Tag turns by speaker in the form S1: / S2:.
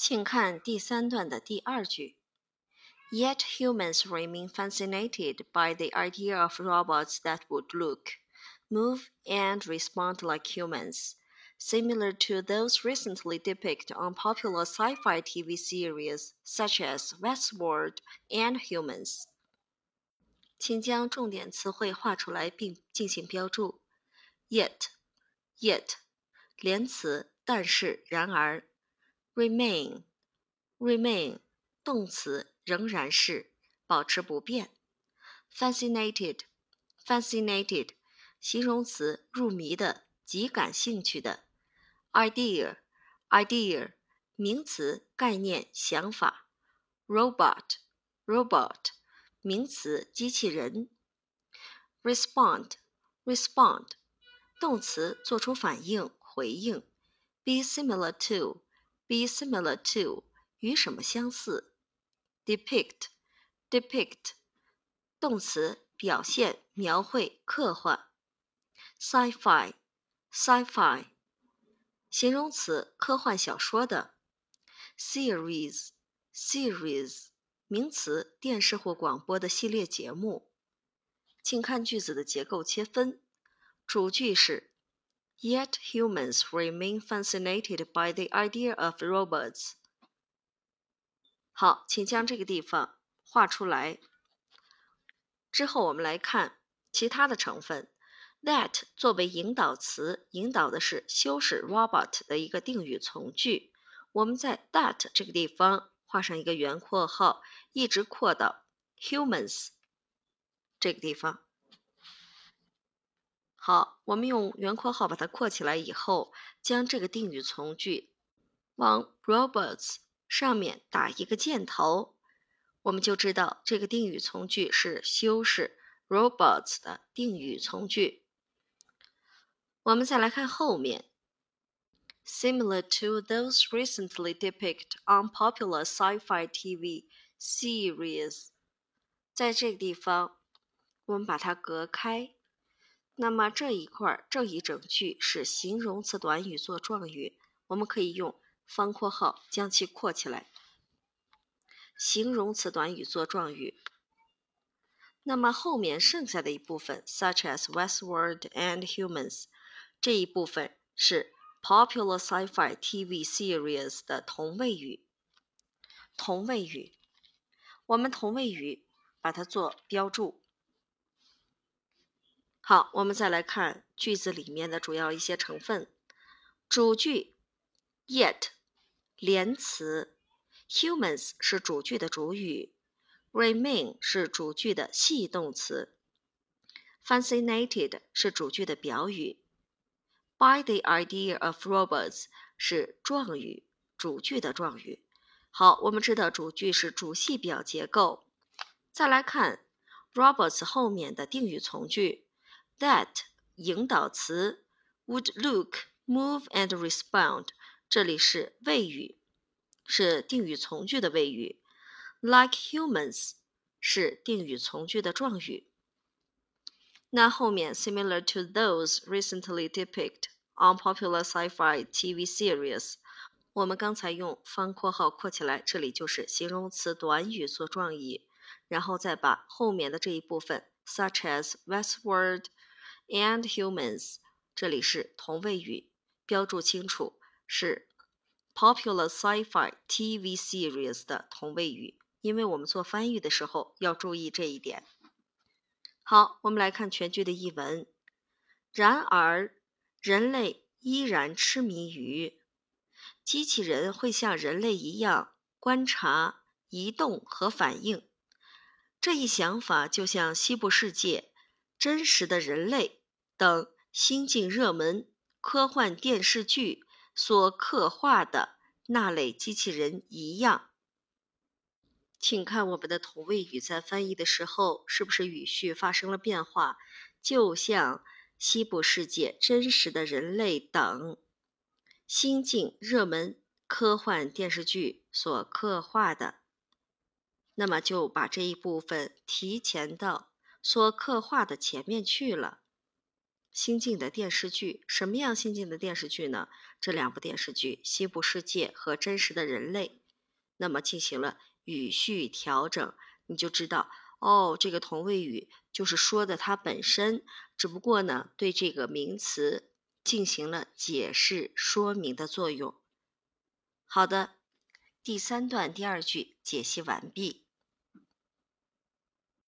S1: 请看第三段的第二句。Yet humans remain fascinated by the idea of robots that would look, move, and respond like humans, similar to those recently depicted on popular sci fi TV series such as Westworld and Humans. 请将重点词汇画出来并进行标注。Yet, yet，连词，但是，然而。 remain remain 动词仍然是保持不变。fascinated fascinated 形容词入迷的极感兴趣的。idea idea 名词概念想法。robot robot 名词机器人。respond respond 动词做出反应回应。be similar to be similar to 与什么相似？depict depict 动词表现、描绘、刻画。sci-fi sci-fi 形容词科幻小说的。series series 名词电视或广播的系列节目。请看句子的结构切分，主句是。Yet humans remain fascinated by the idea of robots。好，请将这个地方画出来。之后我们来看其他的成分。That 作为引导词，引导的是修饰 robot 的一个定语从句。我们在 that 这个地方画上一个圆括号，一直扩到 humans 这个地方。好，我们用圆括号把它括起来以后，将这个定语从句往 robots 上面打一个箭头，我们就知道这个定语从句是修饰 robots 的定语从句。我们再来看后面，similar to those recently depicted on popular sci-fi TV series，在这个地方我们把它隔开。那么这一块这一整句是形容词短语做状语，我们可以用方括号将其括起来。形容词短语做状语。那么后面剩下的一部分，such as Westworld and Humans，这一部分是 popular sci-fi TV series 的同位语。同位语，我们同位语把它做标注。好，我们再来看句子里面的主要一些成分。主句 yet 连词，humans 是主句的主语，remain 是主句的系动词，fascinated 是主句的表语，by the idea of robots 是状语，主句的状语。好，我们知道主句是主系表结构。再来看 robots 后面的定语从句。That 引导词 would look, move and respond，这里是谓语，是定语从句的谓语。Like humans 是定语从句的状语。那后面 similar to those recently depicted on popular sci-fi TV series，我们刚才用方括号括起来，这里就是形容词短语做状语，然后再把后面的这一部分 such as Westworld。And humans，这里是同位语，标注清楚是 popular sci-fi TV series 的同位语，因为我们做翻译的时候要注意这一点。好，我们来看全句的译文。然而，人类依然痴迷于机器人会像人类一样观察、移动和反应。这一想法就像西部世界真实的人类。等新晋热门科幻电视剧所刻画的那类机器人一样，请看我们的同位语在翻译的时候是不是语序发生了变化？就像西部世界真实的人类等新晋热门科幻电视剧所刻画的，那么就把这一部分提前到所刻画的前面去了。新晋的电视剧。什么样新晋的电视剧呢？这两部电视剧《西部世界》和《真实的人类》，那么进行了语序调整，你就知道哦，这个同位语就是说的它本身，只不过呢，对这个名词进行了解释说明的作用。好的，第三段第二句解析完毕。